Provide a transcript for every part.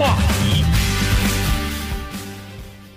话题，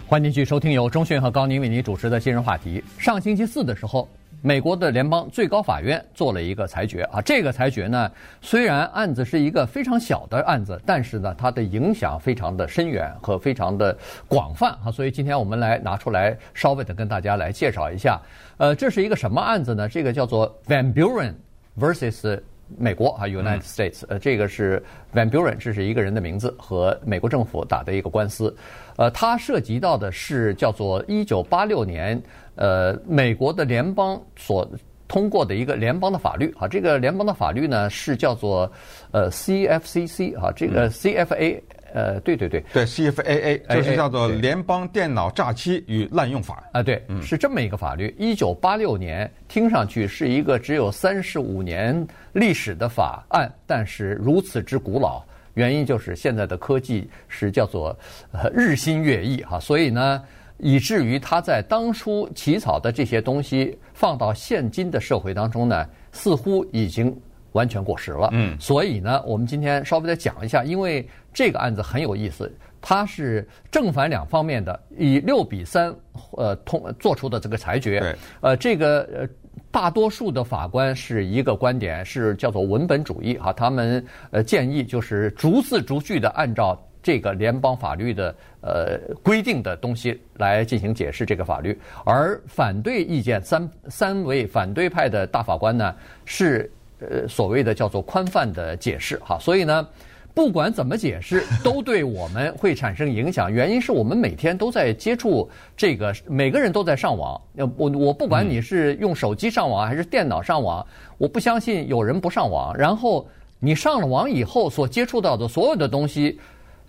欢迎继续收听由钟迅和高宁为您主持的今日话题。上星期四的时候，美国的联邦最高法院做了一个裁决啊。这个裁决呢，虽然案子是一个非常小的案子，但是呢，它的影响非常的深远和非常的广泛啊。所以今天我们来拿出来稍微的跟大家来介绍一下。呃，这是一个什么案子呢？这个叫做 Van Buren versus。美国啊，United States，呃，这个是 Van Buren，这是一个人的名字，和美国政府打的一个官司。呃，它涉及到的是叫做一九八六年，呃，美国的联邦所通过的一个联邦的法律啊，这个联邦的法律呢是叫做呃 CFCC 啊，这个 CFA。呃，对对对，对 CFAA 就是叫做联邦电脑诈欺与滥用法啊，对，是这么一个法律。一九八六年，听上去是一个只有三十五年历史的法案，但是如此之古老，原因就是现在的科技是叫做呃日新月异哈，所以呢，以至于他在当初起草的这些东西放到现今的社会当中呢，似乎已经。完全过时了，嗯，所以呢，我们今天稍微再讲一下，因为这个案子很有意思，它是正反两方面的，以六比三，呃，通做出的这个裁决，对，呃，这个呃，大多数的法官是一个观点，是叫做文本主义啊，他们呃建议就是逐字逐句的按照这个联邦法律的呃规定的东西来进行解释这个法律，而反对意见三三位反对派的大法官呢是。呃，所谓的叫做宽泛的解释哈，所以呢，不管怎么解释，都对我们会产生影响。原因是我们每天都在接触这个，每个人都在上网。我我不管你是用手机上网还是电脑上网，我不相信有人不上网。然后你上了网以后所接触到的所有的东西，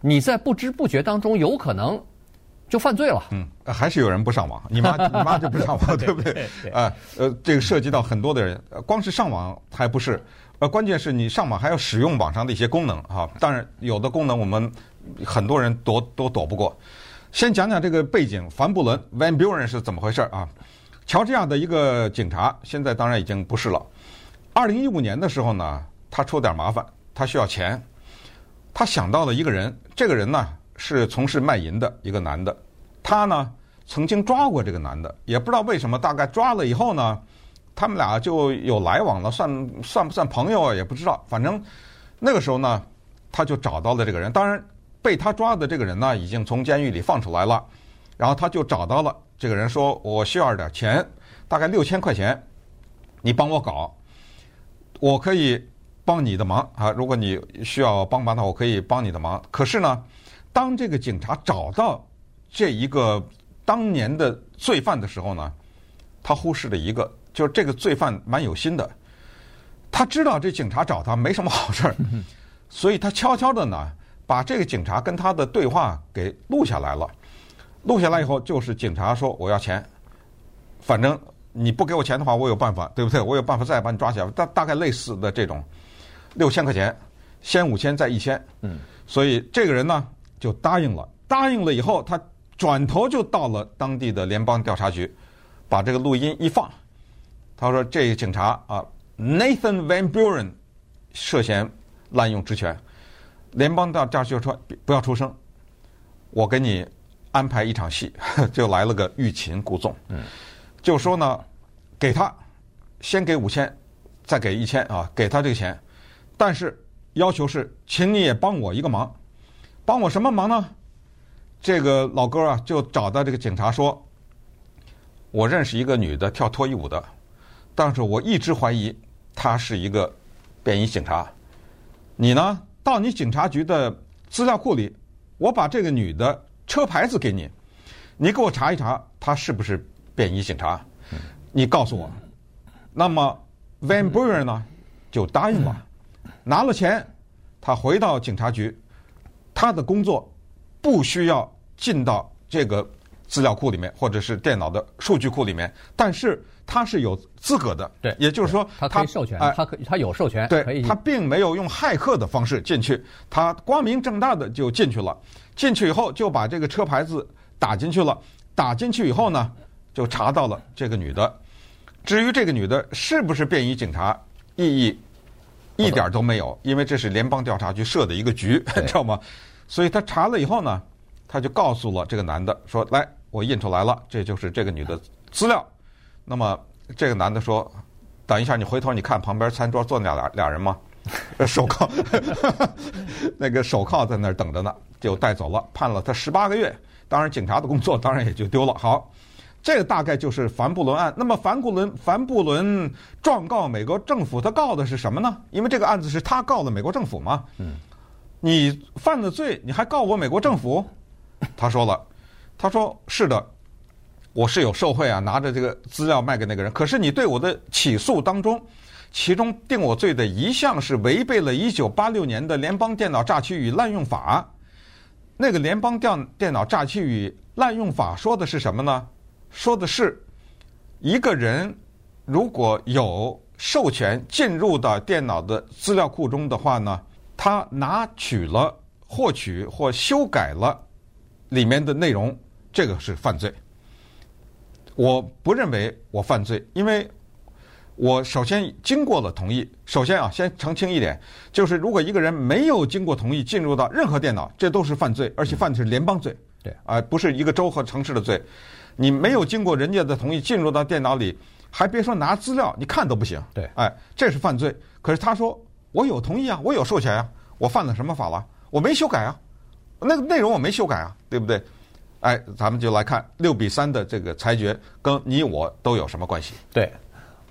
你在不知不觉当中有可能。就犯罪了。嗯，还是有人不上网。你妈，你妈就不上网，对不对？啊，呃，这个涉及到很多的人，光是上网还不是，呃，关键是你上网还要使用网上的一些功能哈。当然，有的功能我们很多人躲都躲不过。先讲讲这个背景，凡布伦 （Van Buren） 是怎么回事啊？乔治亚的一个警察，现在当然已经不是了。二零一五年的时候呢，他出点麻烦，他需要钱，他想到了一个人，这个人呢。是从事卖淫的一个男的，他呢曾经抓过这个男的，也不知道为什么，大概抓了以后呢，他们俩就有来往了，算算不算朋友啊？也不知道。反正那个时候呢，他就找到了这个人。当然，被他抓的这个人呢，已经从监狱里放出来了。然后他就找到了这个人，说：“我需要点钱，大概六千块钱，你帮我搞，我可以帮你的忙啊。如果你需要帮忙的话，我可以帮你的忙。可是呢。”当这个警察找到这一个当年的罪犯的时候呢，他忽视了一个，就是这个罪犯蛮有心的，他知道这警察找他没什么好事儿，所以他悄悄的呢把这个警察跟他的对话给录下来了。录下来以后，就是警察说我要钱，反正你不给我钱的话，我有办法，对不对？我有办法再把你抓起来。大大概类似的这种六千块钱，先五千再一千，嗯，所以这个人呢。就答应了，答应了以后，他转头就到了当地的联邦调查局，把这个录音一放，他说：“这个警察啊，Nathan Van Buren 涉嫌滥用职权。”联邦调查局说：“不要出声，我给你安排一场戏，就来了个欲擒故纵。”嗯，就说呢，给他先给五千，再给一千啊，给他这个钱，但是要求是，请你也帮我一个忙。帮我什么忙呢？这个老哥啊，就找到这个警察说：“我认识一个女的跳脱衣舞的，但是我一直怀疑她是一个便衣警察。你呢，到你警察局的资料库里，我把这个女的车牌子给你，你给我查一查，她是不是便衣警察？你告诉我。那么 Van Buren 呢，就答应了，拿了钱，他回到警察局。”他的工作不需要进到这个资料库里面，或者是电脑的数据库里面，但是他是有资格的。对，也就是说，他可以授权，他可他有授权。对，他并没有用骇客的方式进去，他光明正大的就进去了。进去以后就把这个车牌子打进去了，打进去以后呢，就查到了这个女的。至于这个女的是不是便衣警察，意义一点都没有，因为这是联邦调查局设的一个局，知道吗？所以他查了以后呢，他就告诉了这个男的说：“来，我印出来了，这就是这个女的资料。”那么这个男的说：“等一下，你回头你看旁边餐桌坐那俩俩人吗？手铐，那个手铐在那儿等着呢，就带走了，判了他十八个月。当然，警察的工作当然也就丢了。好。”这个大概就是凡布伦案。那么凡布伦凡布伦状告美国政府，他告的是什么呢？因为这个案子是他告的美国政府嘛。嗯。你犯了罪，你还告我美国政府？他说了，他说是的，我是有受贿啊，拿着这个资料卖给那个人。可是你对我的起诉当中，其中定我罪的一项是违背了1986年的联邦电脑诈欺与滥用法。那个联邦电电脑诈欺与滥用法说的是什么呢？说的是，一个人如果有授权进入到电脑的资料库中的话呢，他拿取了、获取或修改了里面的内容，这个是犯罪。我不认为我犯罪，因为我首先经过了同意。首先啊，先澄清一点，就是如果一个人没有经过同意进入到任何电脑，这都是犯罪，而且犯的是联邦罪。对，啊，不是一个州和城市的罪。你没有经过人家的同意进入到电脑里，还别说拿资料，你看都不行。对，哎，这是犯罪。可是他说我有同意啊，我有授权啊，我犯了什么法了？我没修改啊，那个内容我没修改啊，对不对？哎，咱们就来看六比三的这个裁决跟你我都有什么关系？对。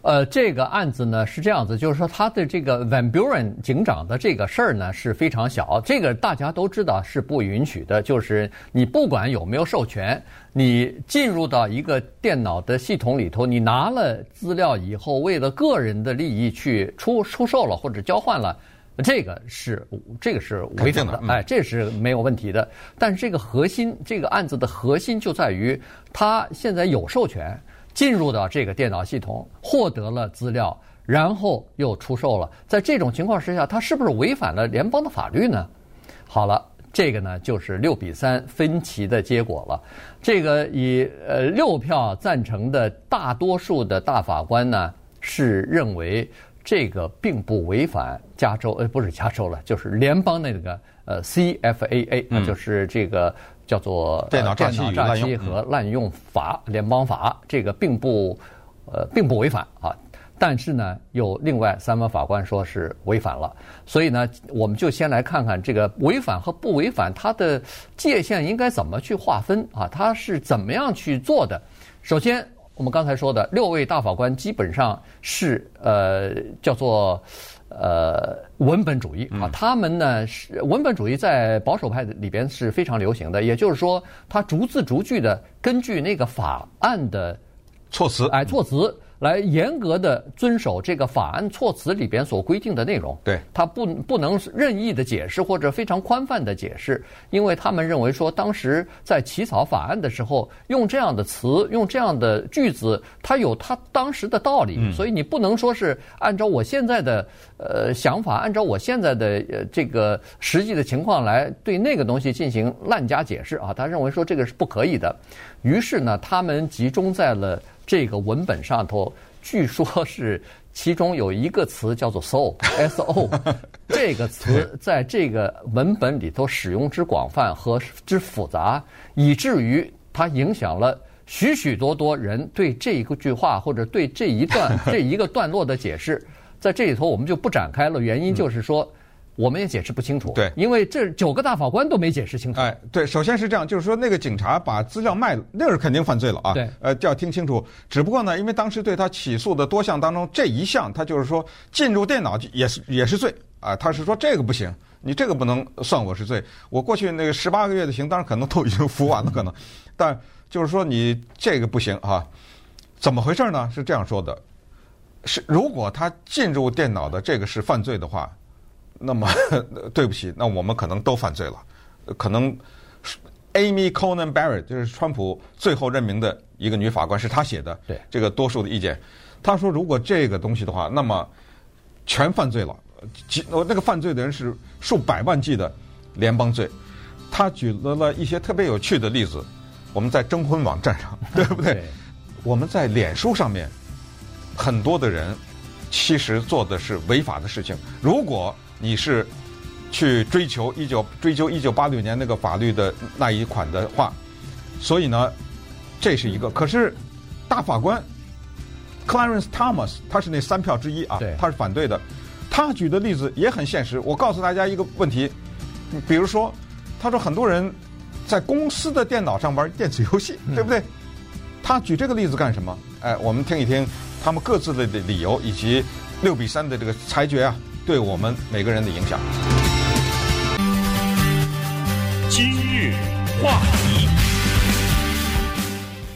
呃，这个案子呢是这样子，就是说他的这个 Van Buren 警长的这个事儿呢是非常小，这个大家都知道是不允许的。就是你不管有没有授权，你进入到一个电脑的系统里头，你拿了资料以后，为了个人的利益去出出售了或者交换了，这个是这个是违法的，哎，这是没有问题的。但是这个核心，这个案子的核心就在于他现在有授权。进入到这个电脑系统，获得了资料，然后又出售了。在这种情况之下，他是不是违反了联邦的法律呢？好了，这个呢就是六比三分歧的结果了。这个以呃六票赞成的大多数的大法官呢是认为这个并不违反加州呃不是加州了，就是联邦那个呃 CFAA，那就是这个。叫做电脑诈欺和滥用法，联邦法，这个并不，呃，并不违反啊。但是呢，有另外三位法官说是违反了。所以呢，我们就先来看看这个违反和不违反，它的界限应该怎么去划分啊？它是怎么样去做的？首先，我们刚才说的六位大法官基本上是呃，叫做。呃，文本主义啊，他们呢是文本主义，在保守派里边是非常流行的。也就是说，他逐字逐句的根据那个法案的措辞，哎，措辞。来严格的遵守这个法案措辞里边所规定的内容，对，他不不能任意的解释或者非常宽泛的解释，因为他们认为说，当时在起草法案的时候用这样的词，用这样的句子，它有它当时的道理，所以你不能说是按照我现在的呃想法，按照我现在的呃这个实际的情况来对那个东西进行滥加解释啊，他认为说这个是不可以的，于是呢，他们集中在了。这个文本上头，据说是其中有一个词叫做 “so”，S-O，这个词在这个文本里头使用之广泛和之复杂，以至于它影响了许许多多人对这一个句话或者对这一段这一个段落的解释。在这里头，我们就不展开了。原因就是说。我们也解释不清楚，对，因为这九个大法官都没解释清楚。哎，对，首先是这样，就是说那个警察把资料卖了，那是肯定犯罪了啊。对，呃，就要听清楚。只不过呢，因为当时对他起诉的多项当中，这一项他就是说进入电脑也是也是罪啊。他是说这个不行，你这个不能算我是罪。我过去那个十八个月的刑，当然可能都已经服完了，可能，但就是说你这个不行啊。怎么回事呢？是这样说的，是如果他进入电脑的这个是犯罪的话。那么 对不起，那我们可能都犯罪了。可能 Amy Coney Barrett 就是川普最后任命的一个女法官，是她写的。对这个多数的意见，她说如果这个东西的话，那么全犯罪了。几那个犯罪的人是数百万计的联邦罪。他举了了一些特别有趣的例子。我们在征婚网站上，对不对？对我们在脸书上面，很多的人其实做的是违法的事情。如果你是去追求一九追究一九八六年那个法律的那一款的话，所以呢，这是一个。可是大法官 Clarence Thomas 他是那三票之一啊，他是反对的。他举的例子也很现实。我告诉大家一个问题，比如说，他说很多人在公司的电脑上玩电子游戏，对不对？他举这个例子干什么？哎，我们听一听他们各自的的理由，以及六比三的这个裁决啊，对我们每个人的影响。今日话题，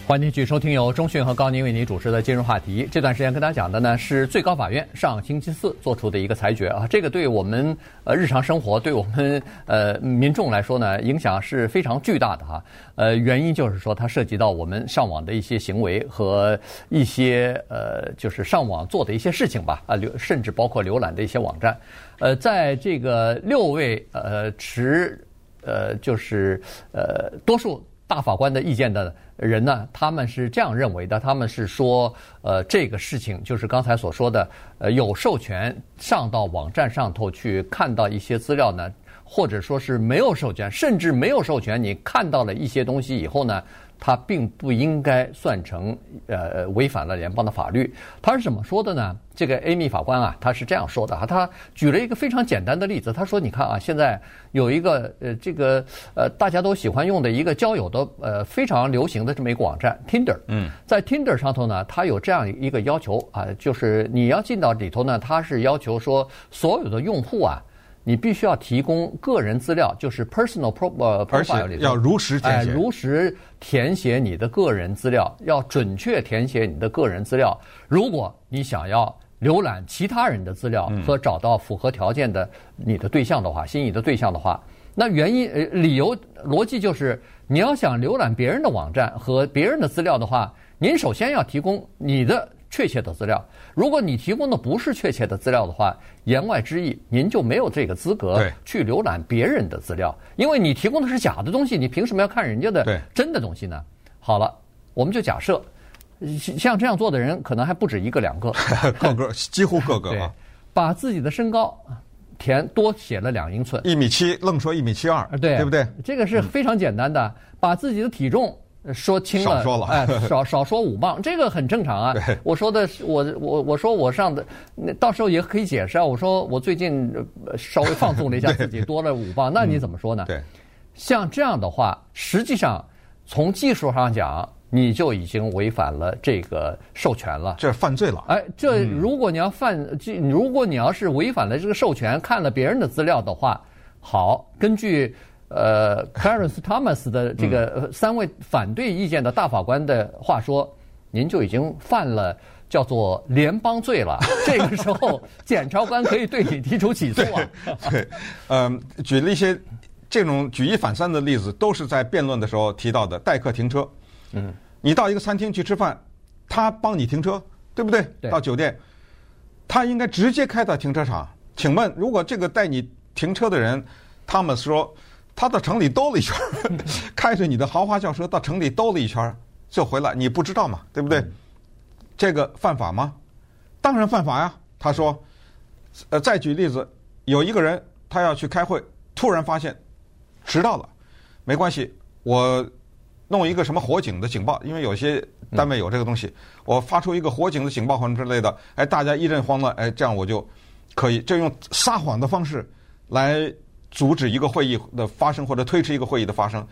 欢迎继续收听由钟讯和高宁为您主持的今日话题。这段时间跟大家讲的呢是最高法院上星期四做出的一个裁决啊，这个对我们呃日常生活，对我们呃民众来说呢，影响是非常巨大的哈。呃，原因就是说它涉及到我们上网的一些行为和一些呃就是上网做的一些事情吧啊，浏甚至包括浏览的一些网站。呃，在这个六位呃持。呃，就是呃，多数大法官的意见的人呢，他们是这样认为的，他们是说，呃，这个事情就是刚才所说的，呃，有授权上到网站上头去看到一些资料呢，或者说是没有授权，甚至没有授权，你看到了一些东西以后呢。他并不应该算成呃违反了联邦的法律。他是怎么说的呢？这个 Amy 法官啊，他是这样说的啊。他举了一个非常简单的例子。他说：“你看啊，现在有一个呃这个呃大家都喜欢用的一个交友的呃非常流行的这么一个网站 Tinder。嗯，在 Tinder 上头呢，它有这样一个要求啊，就是你要进到里头呢，它是要求说所有的用户啊。”你必须要提供个人资料，就是 personal pro 呃 profile 里头，要如实填写，哎，如实填写你的个人资料，要准确填写你的个人资料。如果你想要浏览其他人的资料和找到符合条件的你的对象的话，心仪的对象的话，那原因呃理由逻辑就是，你要想浏览别人的网站和别人的资料的话，您首先要提供你的。确切的资料，如果你提供的不是确切的资料的话，言外之意，您就没有这个资格去浏览别人的资料，因为你提供的是假的东西，你凭什么要看人家的真的东西呢？好了，我们就假设，像这样做的人可能还不止一个两个，个个几乎个个啊，把自己的身高填多写了两英寸，一米七，愣说一米七二，对对不对？这个是非常简单的，把自己的体重。说轻了，少说了哎，少少说五磅，这个很正常啊。我说的我我我说我上的，那到时候也可以解释啊。我说我最近稍微放纵了一下自己，多了五磅，那你怎么说呢？对，像这样的话，实际上从技术上讲，你就已经违反了这个授权了，这犯罪了。哎，这如果你要犯，如果你要是违反了这个授权，看了别人的资料的话，好，根据。呃，Clarence Thomas 的这个三位反对意见的大法官的话说，您就已经犯了叫做联邦罪了。这个时候，检察官可以对你提出起诉啊。对，嗯，举了一些这种举一反三的例子，都是在辩论的时候提到的。代客停车，嗯，你到一个餐厅去吃饭，他帮你停车，对不对？对。到酒店，他应该直接开到停车场。请问，如果这个带你停车的人，Thomas 说。他到城里兜了一圈，开着你的豪华轿车到城里兜了一圈就回来，你不知道嘛？对不对？这个犯法吗？当然犯法呀。他说，呃，再举例子，有一个人他要去开会，突然发现迟到了，没关系，我弄一个什么火警的警报，因为有些单位有这个东西，我发出一个火警的警报或者之类的，哎，大家一阵慌乱，哎，这样我就可以，就用撒谎的方式来。阻止一个会议的发生，或者推迟一个会议的发生。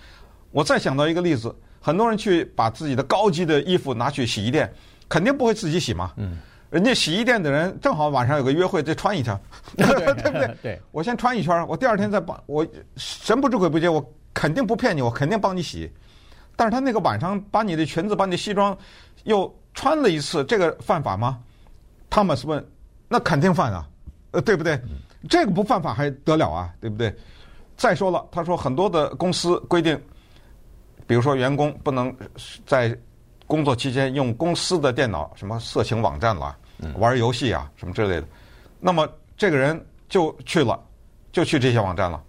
我再想到一个例子，很多人去把自己的高级的衣服拿去洗衣店，肯定不会自己洗嘛。嗯。人家洗衣店的人正好晚上有个约会，再穿一条，对 不对？对。我先穿一圈，我第二天再帮。我神不知鬼不觉，我肯定不骗你，我肯定帮你洗。但是他那个晚上把你的裙子、把你的西装又穿了一次，这个犯法吗？汤姆斯问：“那肯定犯啊，呃，对不对？”这个不犯法还得了啊，对不对？再说了，他说很多的公司规定，比如说员工不能在工作期间用公司的电脑，什么色情网站啦、玩游戏啊什么之类的。那么这个人就去了，就去这些网站了。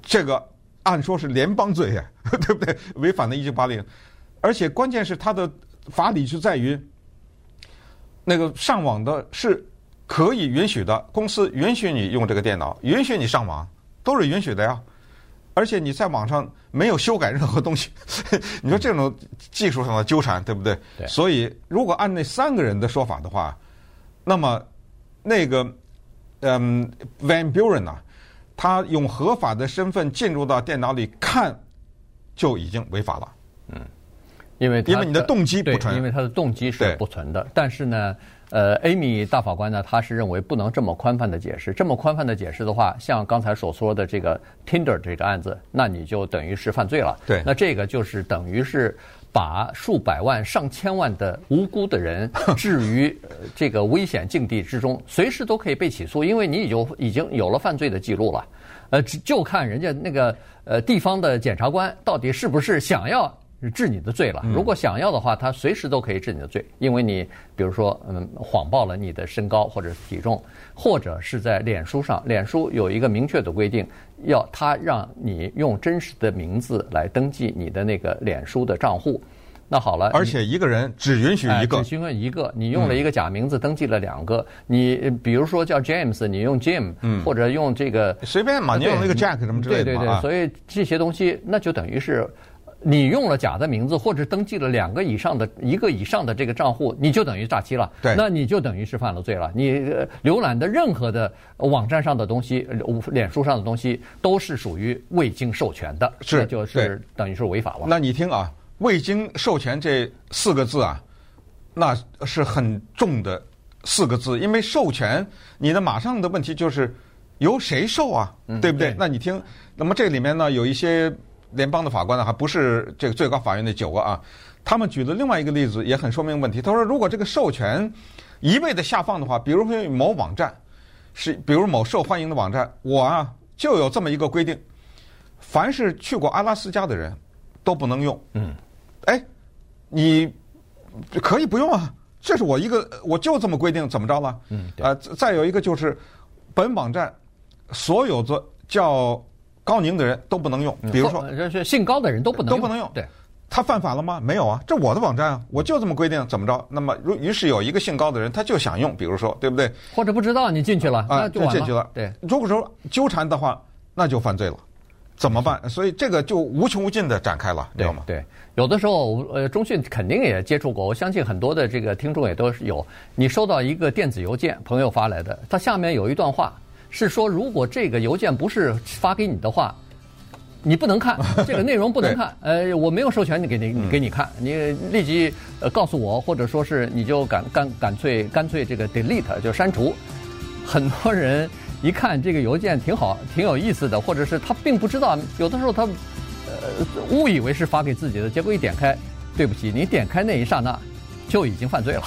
这个按说是联邦罪呀，对不对？违反了一九八零，而且关键是他的法理是在于，那个上网的是。可以允许的，公司允许你用这个电脑，允许你上网，都是允许的呀。而且你在网上没有修改任何东西，你说这种技术上的纠缠，对不对？对。所以如果按那三个人的说法的话，那么那个嗯，Van Buren 呢，他用合法的身份进入到电脑里看，就已经违法了。嗯，因为因为你的动机不纯，因为他的动机是不纯的。但是呢。呃，Amy 大法官呢，他是认为不能这么宽泛的解释。这么宽泛的解释的话，像刚才所说的这个 Tinder 这个案子，那你就等于是犯罪了。对，那这个就是等于是把数百万、上千万的无辜的人 置于这个危险境地之中，随时都可以被起诉，因为你已经已经有了犯罪的记录了。呃，就看人家那个呃地方的检察官到底是不是想要。治你的罪了。如果想要的话，他随时都可以治你的罪，因为你比如说，嗯，谎报了你的身高或者体重，或者是在脸书上，脸书有一个明确的规定，要他让你用真实的名字来登记你的那个脸书的账户。那好了，而且一个人只允许一个，只允许一个。你用了一个假名字登记了两个，你比如说叫 James，你用 Jim，或者用这个随便嘛，你用那个 Jack 什么之类的。对对对，所以这些东西那就等于是。你用了假的名字，或者登记了两个以上的一个以上的这个账户，你就等于诈欺了。对，那你就等于是犯了罪了。你浏览的任何的网站上的东西，脸书上的东西，都是属于未经授权的，是，就是等于是违法了。那你听啊，未经授权这四个字啊，那是很重的四个字，因为授权，你的马上的问题就是由谁授啊，对不对？对，那你听，那么这里面呢，有一些。联邦的法官呢，还不是这个最高法院的九个啊，他们举了另外一个例子，也很说明问题。他说，如果这个授权一味的下放的话，比如说某网站是，比如某受欢迎的网站，我啊就有这么一个规定，凡是去过阿拉斯加的人都不能用。嗯，哎，你可以不用啊，这是我一个，我就这么规定，怎么着了？嗯，啊，再有一个就是本网站所有的叫。高宁的人都不能用，比如说，这是姓高的人都不能都不能用。对，他犯法了吗？没有啊，这我的网站啊，我就这么规定，怎么着？那么，如于是有一个姓高的人，他就想用，比如说，对不对？或者不知道你进去了啊，就进去了。对，如果说纠缠的话，那就犯罪了，怎么办？所以这个就无穷无尽的展开了，知道吗？对，有的时候，呃，中讯肯定也接触过，我相信很多的这个听众也都是有。你收到一个电子邮件，朋友发来的，它下面有一段话，是说如果这个邮件不是发给你的话。你不能看这个内容，不能 看。呃，我没有授权你给你，给你看，你立即呃告诉我，或者说是你就干干干脆干脆这个 delete 就删除。很多人一看这个邮件挺好，挺有意思的，或者是他并不知道，有的时候他呃误以为是发给自己的，结果一点开，对不起，你点开那一刹那就已经犯罪了。